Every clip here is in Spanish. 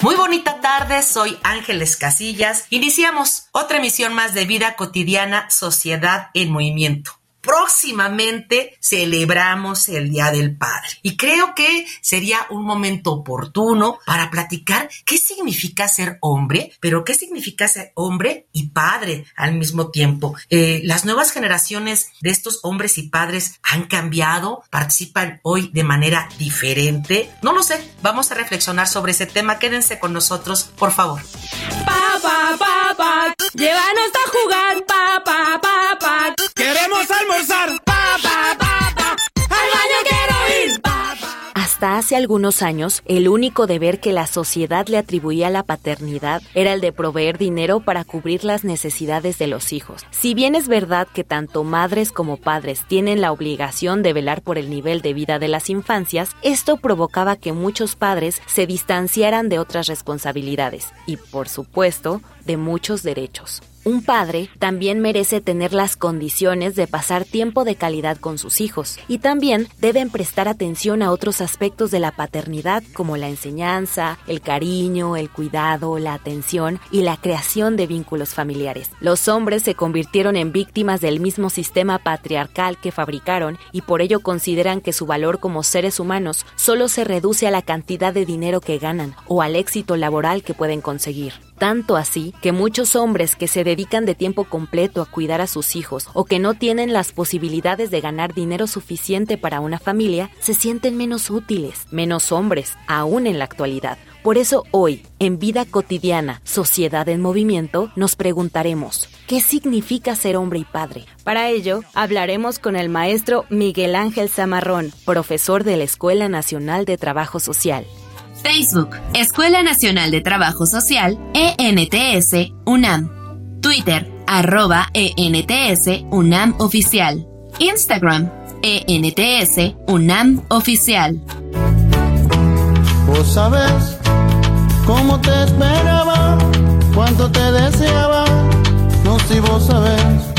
Muy bonita tarde, soy Ángeles Casillas. Iniciamos otra emisión más de Vida cotidiana, sociedad en movimiento próximamente celebramos el Día del Padre. Y creo que sería un momento oportuno para platicar qué significa ser hombre, pero qué significa ser hombre y padre al mismo tiempo. Eh, las nuevas generaciones de estos hombres y padres han cambiado, participan hoy de manera diferente. No lo sé, vamos a reflexionar sobre ese tema. Quédense con nosotros, por favor. Llévanos a jugar, papá, papá. Queremos almorzar hasta hace algunos años, el único deber que la sociedad le atribuía a la paternidad era el de proveer dinero para cubrir las necesidades de los hijos. Si bien es verdad que tanto madres como padres tienen la obligación de velar por el nivel de vida de las infancias, esto provocaba que muchos padres se distanciaran de otras responsabilidades y, por supuesto, de muchos derechos. Un padre también merece tener las condiciones de pasar tiempo de calidad con sus hijos y también deben prestar atención a otros aspectos de la paternidad como la enseñanza, el cariño, el cuidado, la atención y la creación de vínculos familiares. Los hombres se convirtieron en víctimas del mismo sistema patriarcal que fabricaron y por ello consideran que su valor como seres humanos solo se reduce a la cantidad de dinero que ganan o al éxito laboral que pueden conseguir. Tanto así que muchos hombres que se dedican de tiempo completo a cuidar a sus hijos o que no tienen las posibilidades de ganar dinero suficiente para una familia se sienten menos útiles, menos hombres, aún en la actualidad. Por eso hoy, en Vida Cotidiana, Sociedad en Movimiento, nos preguntaremos, ¿qué significa ser hombre y padre? Para ello, hablaremos con el maestro Miguel Ángel Zamarrón, profesor de la Escuela Nacional de Trabajo Social. Facebook, Escuela Nacional de Trabajo Social, ENTS, UNAM. Twitter, arroba ENTS, UNAM Oficial. Instagram, ENTS, UNAM Oficial. Vos sabés cómo te esperaba, cuánto te deseaba, no si vos vos sabés.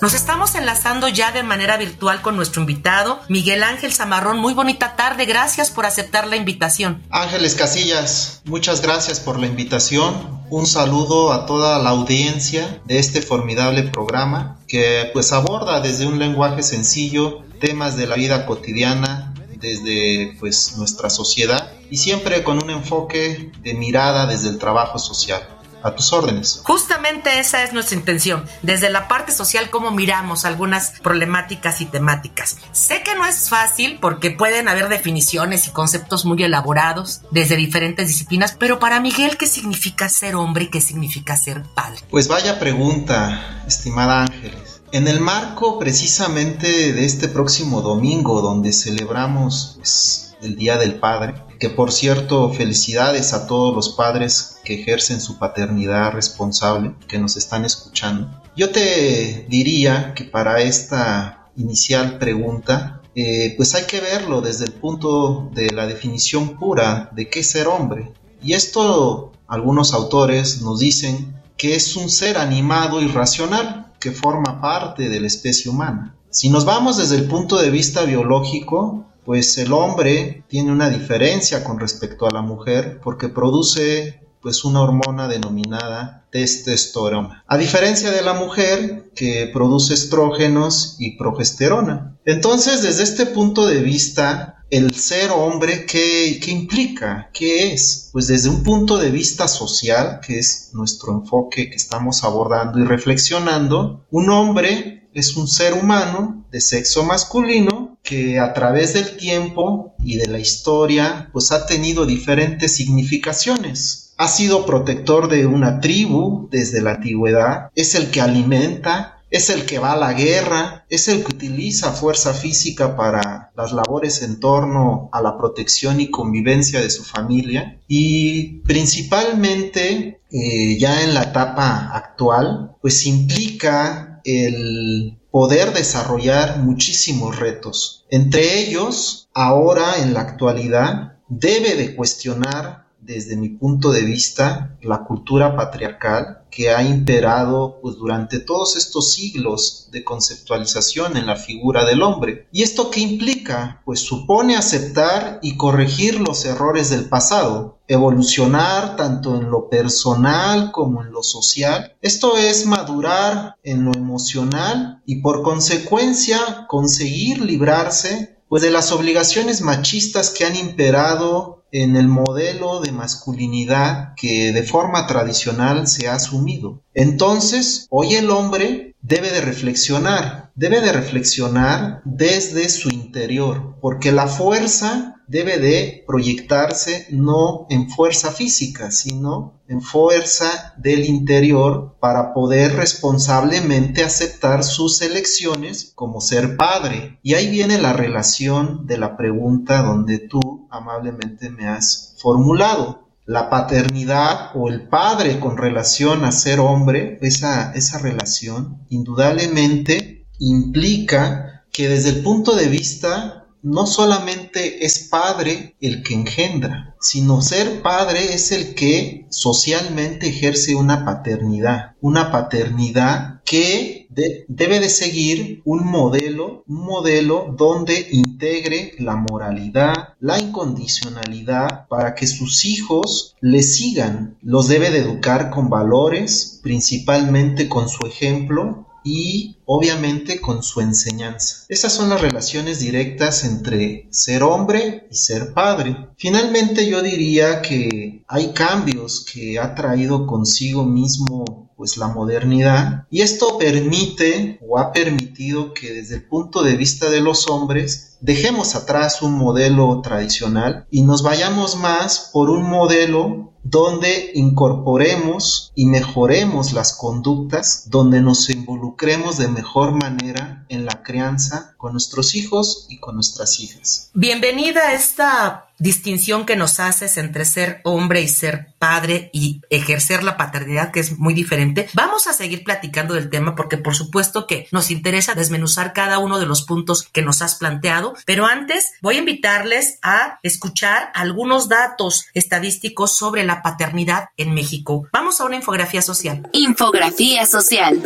Nos estamos enlazando ya de manera virtual con nuestro invitado, Miguel Ángel Zamarrón. Muy bonita tarde, gracias por aceptar la invitación. Ángeles Casillas, muchas gracias por la invitación. Un saludo a toda la audiencia de este formidable programa que pues aborda desde un lenguaje sencillo temas de la vida cotidiana desde pues nuestra sociedad y siempre con un enfoque de mirada desde el trabajo social a tus órdenes. Justamente esa es nuestra intención, desde la parte social, cómo miramos algunas problemáticas y temáticas. Sé que no es fácil porque pueden haber definiciones y conceptos muy elaborados desde diferentes disciplinas, pero para Miguel, ¿qué significa ser hombre y qué significa ser padre? Pues vaya pregunta, estimada Ángeles. En el marco precisamente de este próximo domingo, donde celebramos pues, el Día del Padre, que por cierto, felicidades a todos los padres que ejercen su paternidad responsable, que nos están escuchando. Yo te diría que para esta inicial pregunta, eh, pues hay que verlo desde el punto de la definición pura de qué ser hombre. Y esto algunos autores nos dicen que es un ser animado y racional que forma parte de la especie humana. Si nos vamos desde el punto de vista biológico, pues el hombre tiene una diferencia con respecto a la mujer porque produce pues una hormona denominada testosterona. A diferencia de la mujer que produce estrógenos y progesterona. Entonces, desde este punto de vista, el ser hombre, ¿qué, ¿qué, implica? ¿Qué es? Pues desde un punto de vista social, que es nuestro enfoque que estamos abordando y reflexionando, un hombre es un ser humano de sexo masculino que a través del tiempo y de la historia pues ha tenido diferentes significaciones. Ha sido protector de una tribu desde la antigüedad, es el que alimenta es el que va a la guerra, es el que utiliza fuerza física para las labores en torno a la protección y convivencia de su familia y principalmente eh, ya en la etapa actual pues implica el poder desarrollar muchísimos retos. Entre ellos, ahora en la actualidad, debe de cuestionar desde mi punto de vista, la cultura patriarcal que ha imperado pues, durante todos estos siglos de conceptualización en la figura del hombre. ¿Y esto qué implica? Pues supone aceptar y corregir los errores del pasado, evolucionar tanto en lo personal como en lo social. Esto es madurar en lo emocional y por consecuencia conseguir librarse pues de las obligaciones machistas que han imperado en el modelo de masculinidad que de forma tradicional se ha asumido. Entonces, hoy el hombre debe de reflexionar, debe de reflexionar desde su interior, porque la fuerza debe de proyectarse no en fuerza física, sino en fuerza del interior para poder responsablemente aceptar sus elecciones como ser padre. Y ahí viene la relación de la pregunta donde tú amablemente me has formulado. La paternidad o el padre con relación a ser hombre, esa, esa relación indudablemente implica que desde el punto de vista no solamente es padre el que engendra, sino ser padre es el que socialmente ejerce una paternidad, una paternidad que debe de seguir un modelo, un modelo donde integre la moralidad, la incondicionalidad para que sus hijos le sigan. Los debe de educar con valores, principalmente con su ejemplo, y obviamente con su enseñanza. Esas son las relaciones directas entre ser hombre y ser padre. Finalmente yo diría que hay cambios que ha traído consigo mismo pues la modernidad y esto permite o ha permitido que desde el punto de vista de los hombres dejemos atrás un modelo tradicional y nos vayamos más por un modelo donde incorporemos y mejoremos las conductas, donde nos involucremos de mejor manera en la crianza con nuestros hijos y con nuestras hijas. Bienvenida a esta distinción que nos haces entre ser hombre y ser padre y ejercer la paternidad, que es muy diferente. Vamos a seguir platicando del tema porque por supuesto que nos interesa desmenuzar cada uno de los puntos que nos has planteado, pero antes voy a invitarles a escuchar algunos datos estadísticos sobre la paternidad en México. Vamos a una infografía social. Infografía social.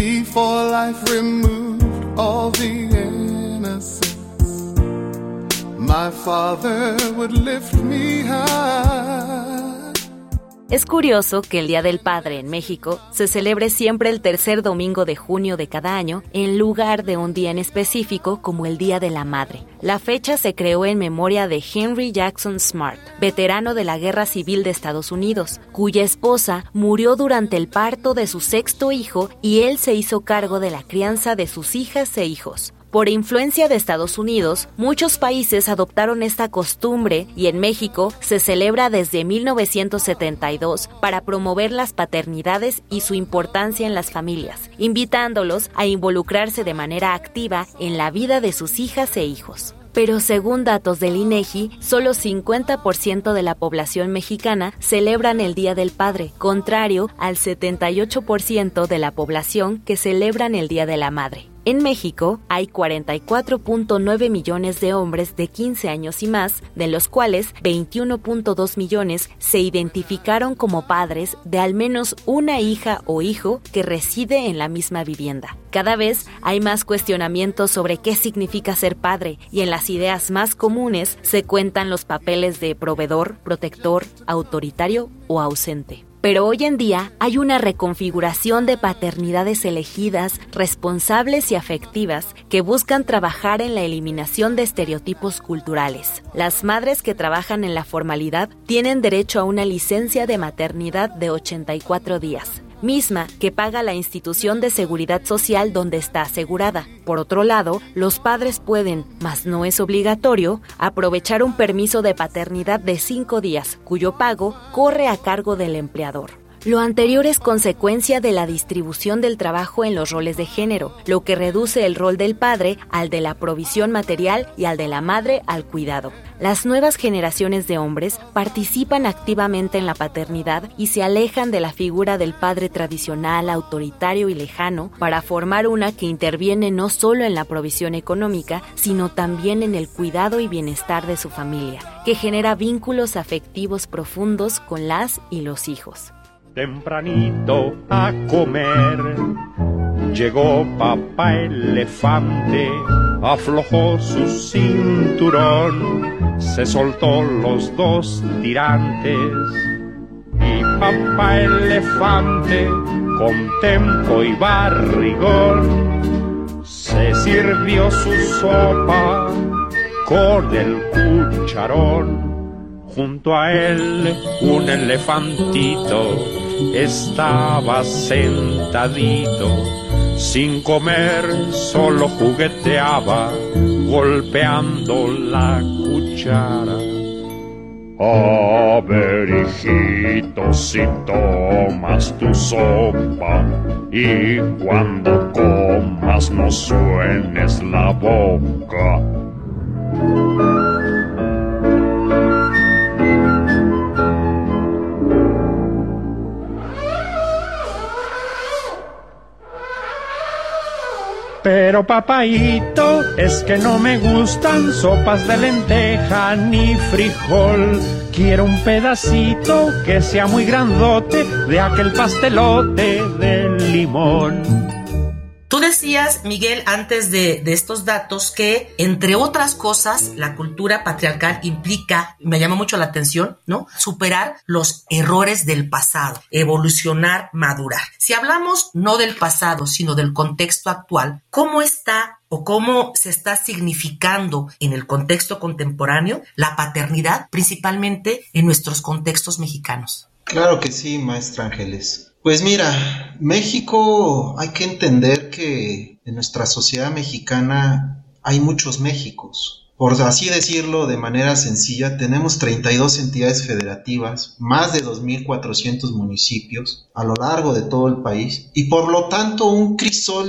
Before life removed all the innocence. My father would lift me high. Es curioso que el Día del Padre en México se celebre siempre el tercer domingo de junio de cada año en lugar de un día en específico como el Día de la Madre. La fecha se creó en memoria de Henry Jackson Smart, veterano de la Guerra Civil de Estados Unidos, cuya esposa murió durante el parto de su sexto hijo y él se hizo cargo de la crianza de sus hijas e hijos. Por influencia de Estados Unidos, muchos países adoptaron esta costumbre y en México se celebra desde 1972 para promover las paternidades y su importancia en las familias, invitándolos a involucrarse de manera activa en la vida de sus hijas e hijos. Pero según datos del INEGI, solo 50% de la población mexicana celebran el Día del Padre, contrario al 78% de la población que celebran el Día de la Madre. En México hay 44.9 millones de hombres de 15 años y más, de los cuales 21.2 millones se identificaron como padres de al menos una hija o hijo que reside en la misma vivienda. Cada vez hay más cuestionamientos sobre qué significa ser padre y en las ideas más comunes se cuentan los papeles de proveedor, protector, autoritario o ausente. Pero hoy en día hay una reconfiguración de paternidades elegidas, responsables y afectivas que buscan trabajar en la eliminación de estereotipos culturales. Las madres que trabajan en la formalidad tienen derecho a una licencia de maternidad de 84 días misma que paga la institución de seguridad social donde está asegurada. Por otro lado, los padres pueden, mas no es obligatorio, aprovechar un permiso de paternidad de cinco días, cuyo pago corre a cargo del empleador. Lo anterior es consecuencia de la distribución del trabajo en los roles de género, lo que reduce el rol del padre al de la provisión material y al de la madre al cuidado. Las nuevas generaciones de hombres participan activamente en la paternidad y se alejan de la figura del padre tradicional, autoritario y lejano para formar una que interviene no solo en la provisión económica, sino también en el cuidado y bienestar de su familia, que genera vínculos afectivos profundos con las y los hijos. Tempranito a comer, llegó papá elefante, aflojó su cinturón, se soltó los dos tirantes. Y papá elefante con tempo y barrigón se sirvió su sopa con el cucharón. Junto a él un elefantito estaba sentadito, sin comer solo jugueteaba, golpeando la cuchara. A ver, hijito, si tomas tu sopa y cuando comas no suenes la boca. Pero papaito, es que no me gustan sopas de lenteja ni frijol. Quiero un pedacito que sea muy grandote de aquel pastelote de limón. Decías, Miguel, antes de, estos datos, que entre otras cosas, la cultura patriarcal implica, me llama mucho la atención, ¿no? Superar los errores del pasado, evolucionar, madurar. Si hablamos no del pasado, sino del contexto actual, ¿cómo está o cómo se está significando en el contexto contemporáneo la paternidad, principalmente en nuestros contextos mexicanos? Claro que sí, maestra Ángeles. Pues mira, México hay que entender que en nuestra sociedad mexicana hay muchos Méxicos. Por así decirlo de manera sencilla, tenemos 32 entidades federativas, más de 2.400 municipios a lo largo de todo el país y por lo tanto un crisol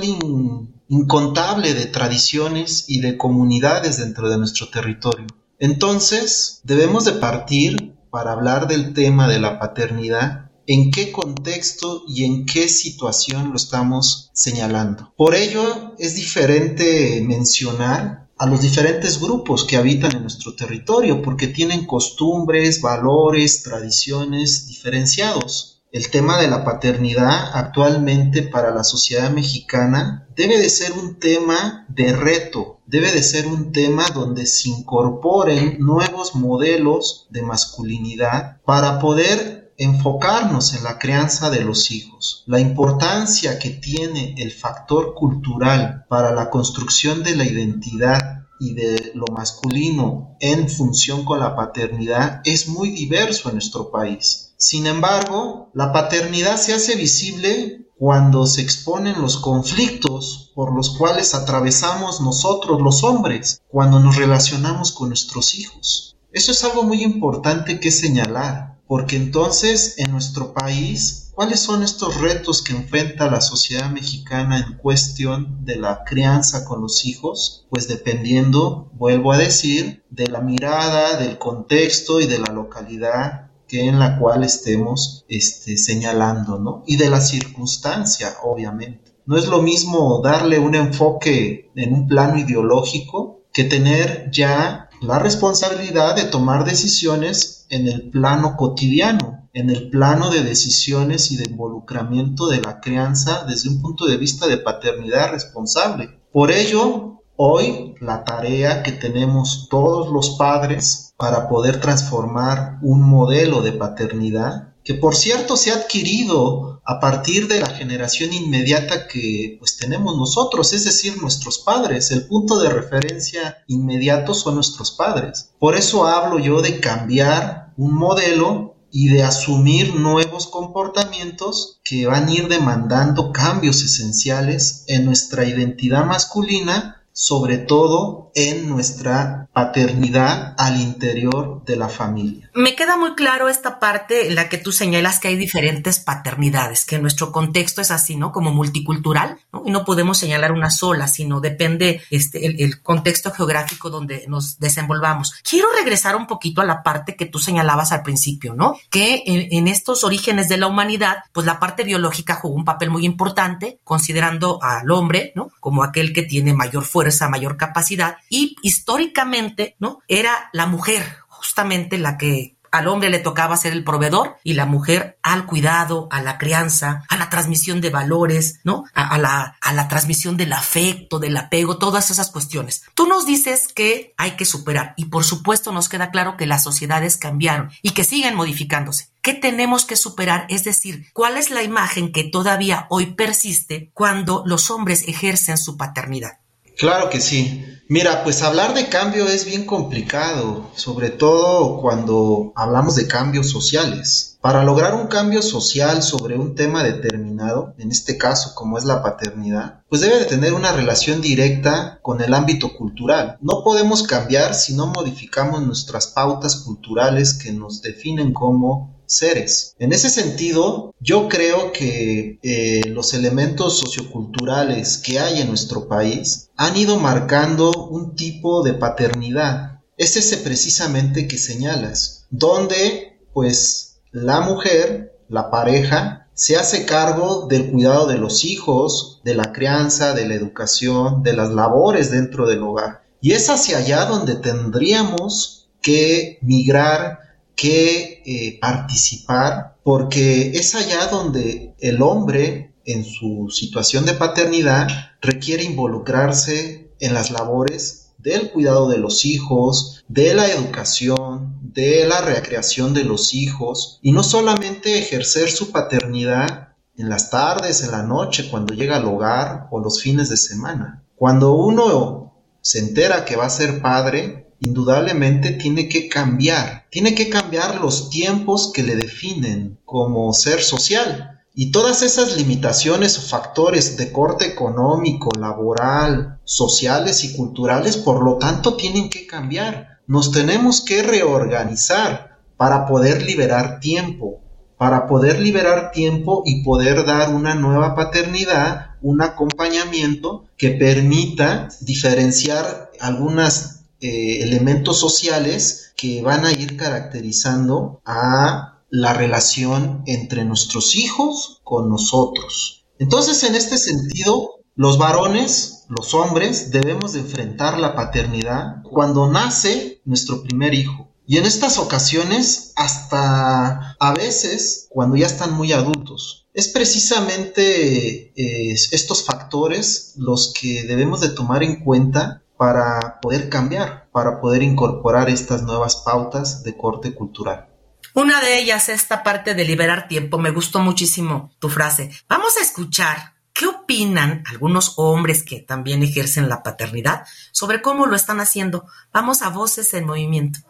incontable de tradiciones y de comunidades dentro de nuestro territorio. Entonces, debemos de partir para hablar del tema de la paternidad en qué contexto y en qué situación lo estamos señalando. Por ello es diferente mencionar a los diferentes grupos que habitan en nuestro territorio porque tienen costumbres, valores, tradiciones diferenciados. El tema de la paternidad actualmente para la sociedad mexicana debe de ser un tema de reto, debe de ser un tema donde se incorporen nuevos modelos de masculinidad para poder enfocarnos en la crianza de los hijos, la importancia que tiene el factor cultural para la construcción de la identidad y de lo masculino en función con la paternidad es muy diverso en nuestro país. Sin embargo, la paternidad se hace visible cuando se exponen los conflictos por los cuales atravesamos nosotros los hombres cuando nos relacionamos con nuestros hijos. Eso es algo muy importante que señalar porque entonces en nuestro país, ¿cuáles son estos retos que enfrenta la sociedad mexicana en cuestión de la crianza con los hijos? Pues dependiendo, vuelvo a decir, de la mirada, del contexto y de la localidad que en la cual estemos este, señalando, ¿no? Y de la circunstancia, obviamente. No es lo mismo darle un enfoque en un plano ideológico que tener ya la responsabilidad de tomar decisiones en el plano cotidiano, en el plano de decisiones y de involucramiento de la crianza desde un punto de vista de paternidad responsable. Por ello, hoy la tarea que tenemos todos los padres para poder transformar un modelo de paternidad que por cierto se ha adquirido a partir de la generación inmediata que pues tenemos nosotros, es decir, nuestros padres. El punto de referencia inmediato son nuestros padres. Por eso hablo yo de cambiar un modelo y de asumir nuevos comportamientos que van a ir demandando cambios esenciales en nuestra identidad masculina sobre todo en nuestra paternidad al interior de la familia. Me queda muy claro esta parte en la que tú señalas que hay diferentes paternidades, que nuestro contexto es así, ¿no? Como multicultural, ¿no? Y no podemos señalar una sola, sino depende este, el, contexto geográfico donde nos desenvolvamos. Quiero regresar un poquito a la parte que tú señalabas al principio, ¿no? Que en, en estos orígenes de la humanidad, pues la parte biológica jugó un papel muy importante, considerando al hombre, ¿no? Como aquel que tiene mayor fuerza esa mayor capacidad y históricamente, ¿no? Era la mujer justamente la que al hombre le tocaba ser el proveedor y la mujer al cuidado, a la crianza, a la transmisión de valores, ¿no? A, la, a la transmisión del afecto, del apego, todas esas cuestiones. Tú nos dices que hay que superar y por supuesto nos queda claro que las sociedades cambiaron y que siguen modificándose. ¿Qué tenemos que superar? Es decir, ¿cuál es la imagen que todavía hoy persiste cuando los hombres ejercen su paternidad? Claro que sí. Mira, pues hablar de cambio es bien complicado, sobre todo cuando hablamos de cambios sociales. Para lograr un cambio social sobre un tema determinado, en este caso como es la paternidad, pues debe de tener una relación directa con el ámbito cultural. No podemos cambiar si no modificamos nuestras pautas culturales que nos definen como seres. En ese sentido, yo creo que eh, los elementos socioculturales que hay en nuestro país han ido marcando un tipo de paternidad. Es ese precisamente que señalas, donde pues la mujer, la pareja, se hace cargo del cuidado de los hijos, de la crianza, de la educación, de las labores dentro del hogar. Y es hacia allá donde tendríamos que migrar que eh, participar porque es allá donde el hombre en su situación de paternidad requiere involucrarse en las labores del cuidado de los hijos, de la educación, de la recreación de los hijos y no solamente ejercer su paternidad en las tardes, en la noche, cuando llega al hogar o los fines de semana. Cuando uno se entera que va a ser padre, indudablemente tiene que cambiar, tiene que cambiar los tiempos que le definen como ser social. Y todas esas limitaciones o factores de corte económico, laboral, sociales y culturales, por lo tanto, tienen que cambiar. Nos tenemos que reorganizar para poder liberar tiempo, para poder liberar tiempo y poder dar una nueva paternidad, un acompañamiento que permita diferenciar algunas eh, elementos sociales que van a ir caracterizando a la relación entre nuestros hijos con nosotros. Entonces, en este sentido, los varones, los hombres, debemos de enfrentar la paternidad cuando nace nuestro primer hijo. Y en estas ocasiones, hasta a veces, cuando ya están muy adultos. Es precisamente eh, estos factores los que debemos de tomar en cuenta para poder cambiar, para poder incorporar estas nuevas pautas de corte cultural. Una de ellas, esta parte de liberar tiempo, me gustó muchísimo tu frase. Vamos a escuchar qué opinan algunos hombres que también ejercen la paternidad sobre cómo lo están haciendo. Vamos a Voces en Movimiento.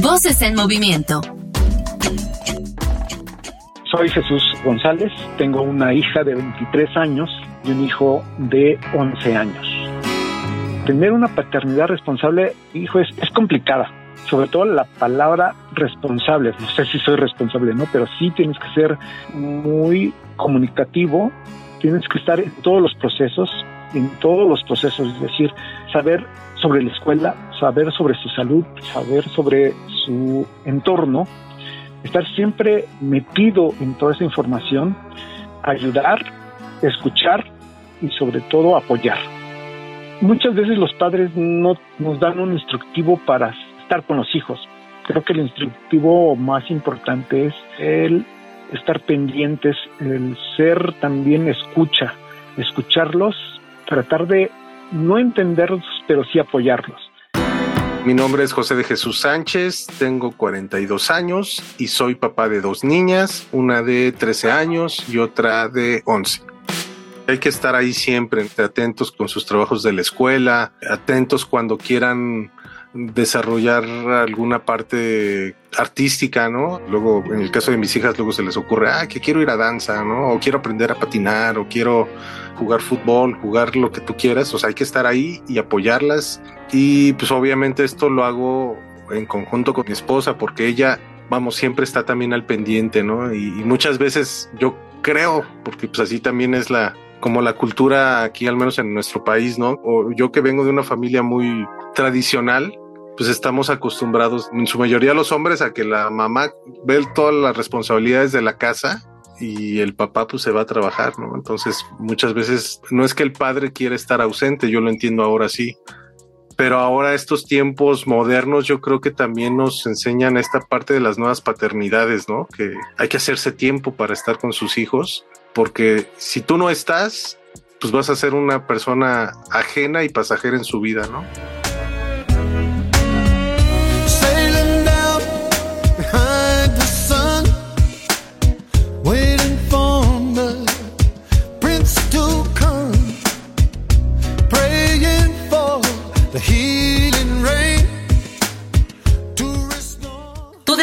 Voces en Movimiento. Soy Jesús González, tengo una hija de 23 años y un hijo de 11 años tener una paternidad responsable, hijo, es, es complicada. Sobre todo la palabra responsable. No sé si soy responsable, ¿no? Pero sí tienes que ser muy comunicativo, tienes que estar en todos los procesos, en todos los procesos, es decir, saber sobre la escuela, saber sobre su salud, saber sobre su entorno, estar siempre metido en toda esa información, ayudar, escuchar y sobre todo apoyar muchas veces los padres no nos dan un instructivo para estar con los hijos. Creo que el instructivo más importante es el estar pendientes, el ser también escucha, escucharlos, tratar de no entenderlos, pero sí apoyarlos. Mi nombre es José de Jesús Sánchez, tengo 42 años y soy papá de dos niñas, una de 13 años y otra de 11. Hay que estar ahí siempre, atentos con sus trabajos de la escuela, atentos cuando quieran desarrollar alguna parte artística, ¿no? Luego, en el caso de mis hijas, luego se les ocurre, ah, que quiero ir a danza, ¿no? O quiero aprender a patinar, o quiero jugar fútbol, jugar lo que tú quieras. O sea, hay que estar ahí y apoyarlas. Y pues obviamente esto lo hago en conjunto con mi esposa, porque ella, vamos, siempre está también al pendiente, ¿no? Y, muchas veces yo creo, porque pues así también es la, como la cultura aquí, al menos en nuestro país, ¿no? O yo que vengo de una familia muy tradicional, pues estamos acostumbrados, en su mayoría los hombres, a que la mamá ve todas las responsabilidades de la casa y el papá pues se va a trabajar, ¿no? Entonces muchas veces no es que el padre quiera estar ausente, yo lo entiendo ahora sí, pero ahora estos tiempos modernos yo creo que también nos enseñan esta parte de las nuevas paternidades, ¿no? Que hay que hacerse tiempo para estar con sus hijos, porque si tú no estás, pues vas a ser una persona ajena y pasajera en su vida, ¿no?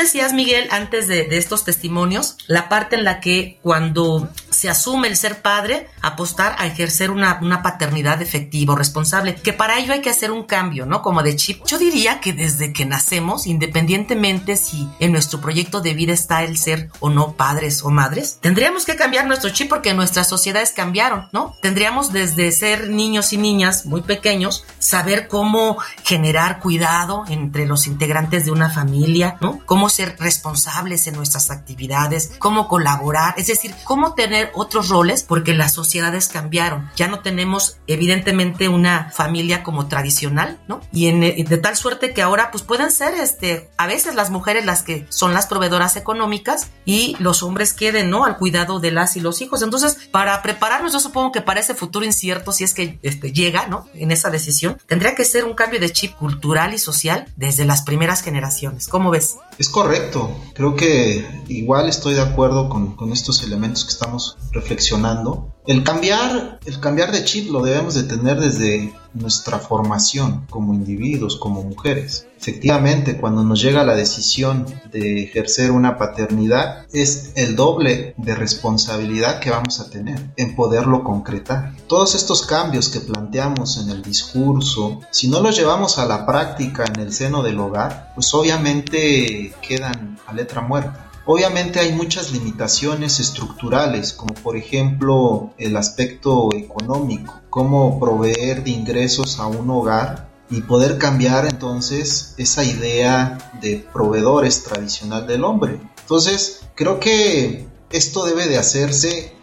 decías, Miguel, antes de, de, estos testimonios, la parte en la que cuando se asume el ser padre, apostar a ejercer una, una paternidad efectiva responsable, que para ello hay que hacer un cambio, ¿no? Como de chip. Yo diría que desde que nacemos, independientemente si en nuestro proyecto de vida está el ser o no padres o madres, tendríamos que cambiar nuestro chip porque nuestras sociedades cambiaron, ¿no? Tendríamos desde ser niños y niñas muy pequeños, saber cómo generar cuidado entre los integrantes de una familia, ¿no? Cómo ser responsables en nuestras actividades, cómo colaborar, es decir, cómo tener otros roles porque las sociedades cambiaron. Ya no tenemos evidentemente una familia como tradicional, ¿no? Y en, de tal suerte que ahora pues pueden ser este a veces las mujeres las que son las proveedoras económicas y los hombres queden, ¿no? al cuidado de las y los hijos. Entonces, para prepararnos yo supongo que para ese futuro incierto si es que este, llega, ¿no? En esa decisión, tendría que ser un cambio de chip cultural y social desde las primeras generaciones. ¿Cómo ves? Es correcto. Creo que igual estoy de acuerdo con, con estos elementos que estamos reflexionando. El cambiar, el cambiar de chip lo debemos de tener desde nuestra formación como individuos, como mujeres. Efectivamente, cuando nos llega la decisión de ejercer una paternidad, es el doble de responsabilidad que vamos a tener en poderlo concretar. Todos estos cambios que planteamos en el discurso, si no los llevamos a la práctica en el seno del hogar, pues obviamente quedan a letra muerta. Obviamente hay muchas limitaciones estructurales, como por ejemplo el aspecto económico, cómo proveer de ingresos a un hogar y poder cambiar entonces esa idea de proveedores tradicional del hombre. Entonces, creo que esto debe de hacerse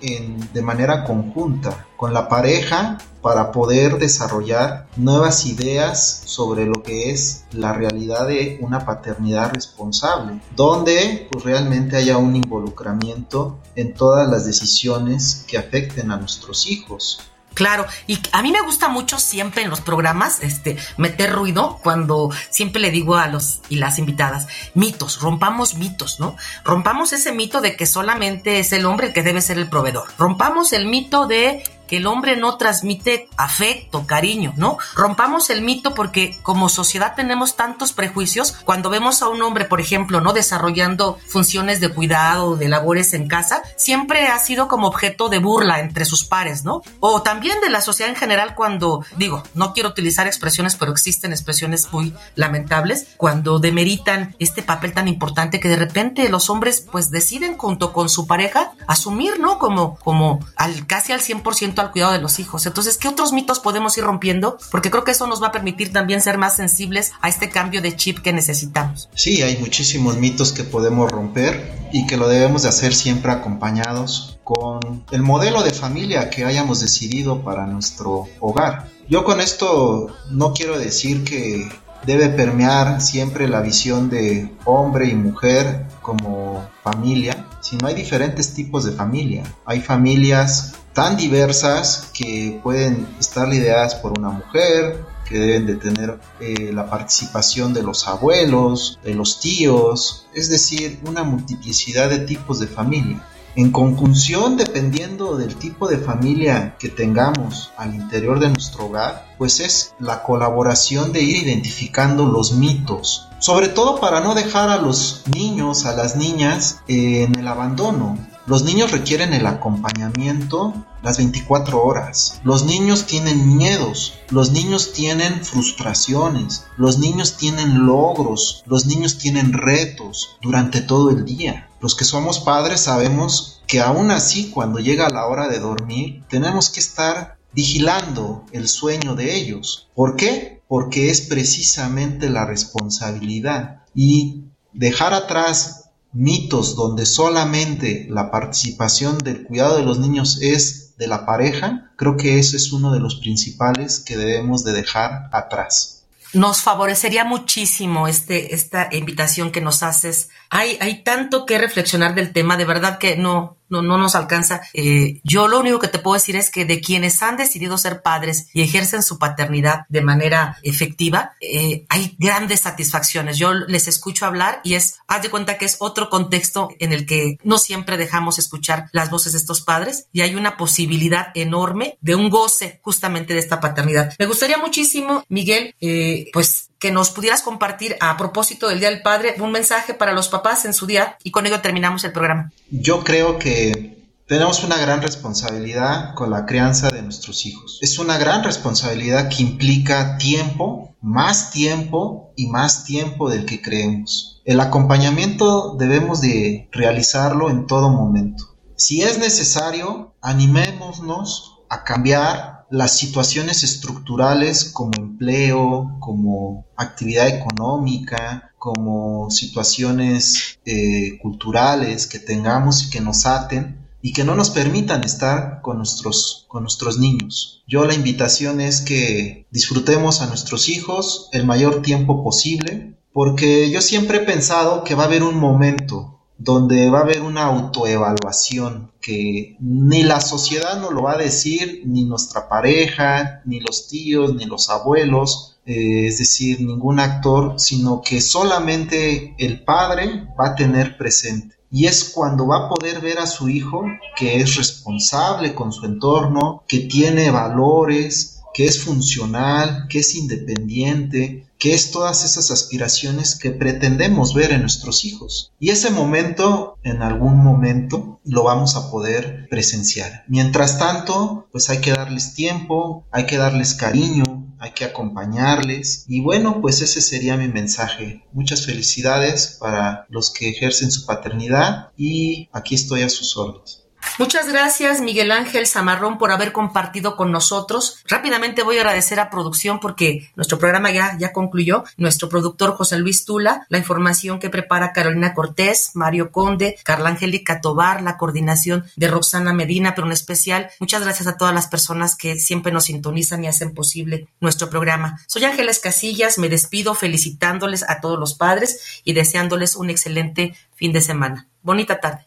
de manera conjunta con la pareja para poder desarrollar nuevas ideas sobre lo que es la realidad de una paternidad responsable, donde pues, realmente haya un involucramiento en todas las decisiones que afecten a nuestros hijos. Claro, y a mí me gusta mucho siempre en los programas este meter ruido cuando siempre le digo a los y las invitadas, mitos, rompamos mitos, ¿no? Rompamos ese mito de que solamente es el hombre el que debe ser el proveedor. Rompamos el mito de que el hombre no transmite afecto, cariño, ¿no? Rompamos el mito porque como sociedad tenemos tantos prejuicios cuando vemos a un hombre, por ejemplo, ¿no? Desarrollando funciones de cuidado, de labores en casa, siempre ha sido como objeto de burla entre sus pares, ¿no? O también de la sociedad en general cuando, digo, no quiero utilizar expresiones, pero existen expresiones muy lamentables, cuando demeritan este papel tan importante que de repente los hombres pues deciden junto con su pareja asumir, ¿no? Como, como al, casi al 100% al cuidado de los hijos. Entonces, ¿qué otros mitos podemos ir rompiendo? Porque creo que eso nos va a permitir también ser más sensibles a este cambio de chip que necesitamos. Sí, hay muchísimos mitos que podemos romper y que lo debemos de hacer siempre acompañados con el modelo de familia que hayamos decidido para nuestro hogar. Yo con esto no quiero decir que debe permear siempre la visión de hombre y mujer como familia, sino hay diferentes tipos de familia. Hay familias tan diversas que pueden estar lideradas por una mujer, que deben de tener eh, la participación de los abuelos, de los tíos, es decir, una multiplicidad de tipos de familia. En conclusión, dependiendo del tipo de familia que tengamos al interior de nuestro hogar, pues es la colaboración de ir identificando los mitos, sobre todo para no dejar a los niños, a las niñas en el abandono. Los niños requieren el acompañamiento las 24 horas. Los niños tienen miedos, los niños tienen frustraciones, los niños tienen logros, los niños tienen retos durante todo el día. Los que somos padres sabemos que aún así cuando llega la hora de dormir tenemos que estar vigilando el sueño de ellos. ¿Por qué? Porque es precisamente la responsabilidad y dejar atrás mitos donde solamente la participación del cuidado de los niños es de la pareja, creo que ese es uno de los principales que debemos de dejar atrás nos favorecería muchísimo este, esta invitación que nos haces. Hay, hay tanto que reflexionar del tema, de verdad que no, no, no nos alcanza. Eh, yo lo único que te puedo decir es que de quienes han decidido ser padres y ejercen su paternidad de manera efectiva, eh, hay grandes satisfacciones. Yo les escucho hablar y es, haz de cuenta que es otro contexto en el que no siempre dejamos escuchar las voces de estos padres y hay una posibilidad enorme de un goce justamente de esta paternidad. Me gustaría muchísimo, Miguel, eh, pues que nos pudieras compartir a propósito del Día del Padre un mensaje para los papás en su día y con ello terminamos el programa. Yo creo que tenemos una gran responsabilidad con la crianza de nuestros hijos. Es una gran responsabilidad que implica tiempo, más tiempo y más tiempo del que creemos. El acompañamiento debemos de realizarlo en todo momento. Si es necesario, animémonos a cambiar las situaciones estructurales como empleo, como actividad económica, como situaciones eh, culturales que tengamos y que nos aten y que no nos permitan estar con nuestros, con nuestros niños. Yo la invitación es que disfrutemos a nuestros hijos el mayor tiempo posible, porque yo siempre he pensado que va a haber un momento donde va a haber una autoevaluación que ni la sociedad nos lo va a decir, ni nuestra pareja, ni los tíos, ni los abuelos, eh, es decir, ningún actor, sino que solamente el padre va a tener presente. Y es cuando va a poder ver a su hijo que es responsable con su entorno, que tiene valores, que es funcional, que es independiente, que es todas esas aspiraciones que pretendemos ver en nuestros hijos. Y ese momento, en algún momento, lo vamos a poder presenciar. Mientras tanto, pues hay que darles tiempo, hay que darles cariño, hay que acompañarles. Y bueno, pues ese sería mi mensaje. Muchas felicidades para los que ejercen su paternidad y aquí estoy a sus órdenes. Muchas gracias, Miguel Ángel Zamarrón, por haber compartido con nosotros. Rápidamente voy a agradecer a producción porque nuestro programa ya, ya concluyó. Nuestro productor José Luis Tula, la información que prepara Carolina Cortés, Mario Conde, Carla Angélica Tobar, la coordinación de Roxana Medina, pero en especial muchas gracias a todas las personas que siempre nos sintonizan y hacen posible nuestro programa. Soy Ángeles Casillas, me despido felicitándoles a todos los padres y deseándoles un excelente fin de semana. Bonita tarde.